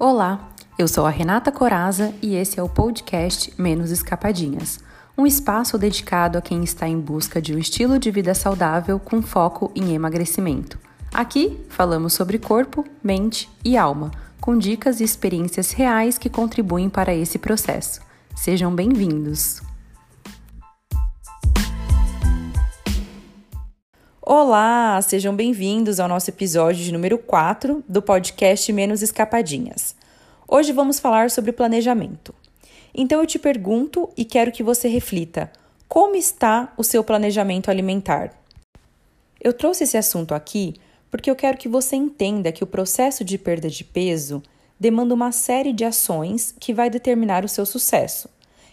Olá, eu sou a Renata Coraza e esse é o podcast Menos Escapadinhas, um espaço dedicado a quem está em busca de um estilo de vida saudável com foco em emagrecimento. Aqui falamos sobre corpo, mente e alma, com dicas e experiências reais que contribuem para esse processo. Sejam bem-vindos! Olá, sejam bem-vindos ao nosso episódio de número 4 do podcast Menos Escapadinhas. Hoje vamos falar sobre planejamento. Então eu te pergunto e quero que você reflita: como está o seu planejamento alimentar? Eu trouxe esse assunto aqui porque eu quero que você entenda que o processo de perda de peso demanda uma série de ações que vai determinar o seu sucesso.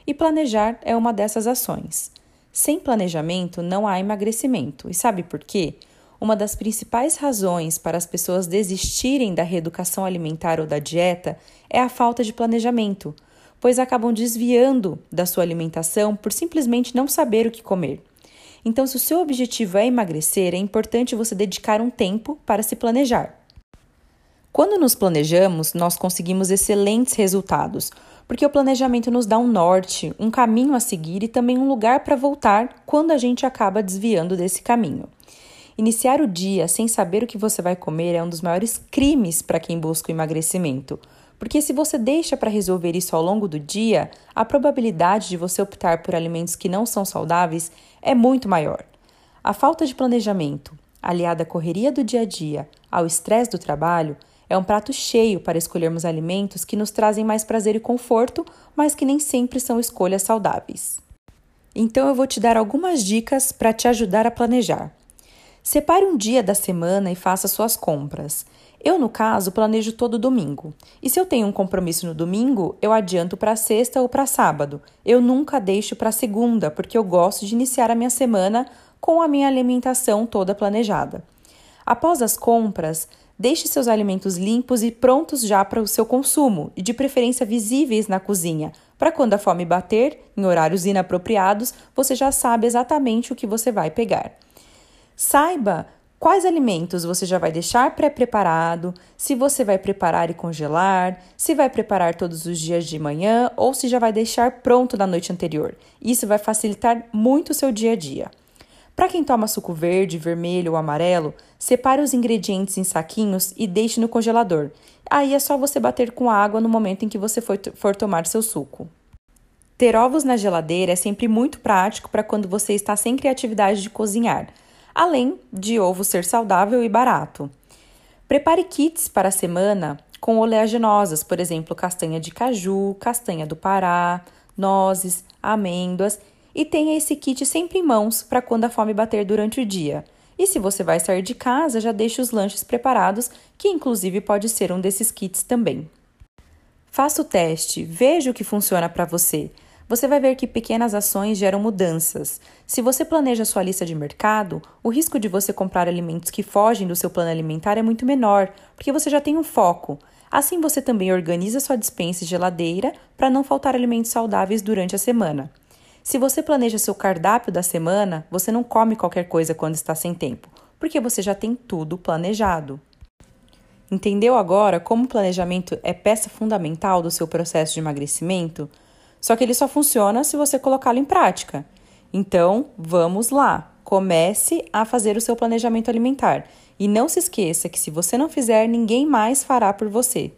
E planejar é uma dessas ações. Sem planejamento não há emagrecimento. E sabe por quê? Uma das principais razões para as pessoas desistirem da reeducação alimentar ou da dieta é a falta de planejamento, pois acabam desviando da sua alimentação por simplesmente não saber o que comer. Então, se o seu objetivo é emagrecer, é importante você dedicar um tempo para se planejar. Quando nos planejamos, nós conseguimos excelentes resultados, porque o planejamento nos dá um norte, um caminho a seguir e também um lugar para voltar quando a gente acaba desviando desse caminho. Iniciar o dia sem saber o que você vai comer é um dos maiores crimes para quem busca o emagrecimento, porque se você deixa para resolver isso ao longo do dia, a probabilidade de você optar por alimentos que não são saudáveis é muito maior. A falta de planejamento, aliada à correria do dia a dia, ao estresse do trabalho, é um prato cheio para escolhermos alimentos que nos trazem mais prazer e conforto, mas que nem sempre são escolhas saudáveis. Então eu vou te dar algumas dicas para te ajudar a planejar. Separe um dia da semana e faça suas compras. Eu, no caso, planejo todo domingo. E se eu tenho um compromisso no domingo, eu adianto para sexta ou para sábado. Eu nunca deixo para segunda, porque eu gosto de iniciar a minha semana com a minha alimentação toda planejada. Após as compras, Deixe seus alimentos limpos e prontos já para o seu consumo, e de preferência visíveis na cozinha, para quando a fome bater, em horários inapropriados, você já sabe exatamente o que você vai pegar. Saiba quais alimentos você já vai deixar pré-preparado, se você vai preparar e congelar, se vai preparar todos os dias de manhã ou se já vai deixar pronto na noite anterior. Isso vai facilitar muito o seu dia a dia. Para quem toma suco verde, vermelho ou amarelo, separe os ingredientes em saquinhos e deixe no congelador. Aí é só você bater com água no momento em que você for, tomar seu suco. Ter ovos na geladeira é sempre muito prático para quando você está sem criatividade de cozinhar, além de ovo ser saudável e barato. Prepare kits para a semana com oleaginosas, por exemplo, castanha de caju, castanha do Pará, nozes, amêndoas e tenha esse kit sempre em mãos para quando a fome bater durante o dia. E se você vai sair de casa, já deixe os lanches preparados, que inclusive pode ser um desses kits também. Faça o teste, veja o que funciona para você. Você vai ver que pequenas ações geram mudanças. Se você planeja sua lista de mercado, o risco de você comprar alimentos que fogem do seu plano alimentar é muito menor, porque você já tem um foco. Assim, você também organiza sua dispensa e geladeira para não faltar alimentos saudáveis durante a semana. Se você planeja seu cardápio da semana, você não come qualquer coisa quando está sem tempo, porque você já tem tudo planejado. Entendeu agora como o planejamento é peça fundamental do seu processo de emagrecimento? Só que ele só funciona se você colocá-lo em prática. Então, vamos lá! Comece a fazer o seu planejamento alimentar. E não se esqueça que se você não fizer, ninguém mais fará por você.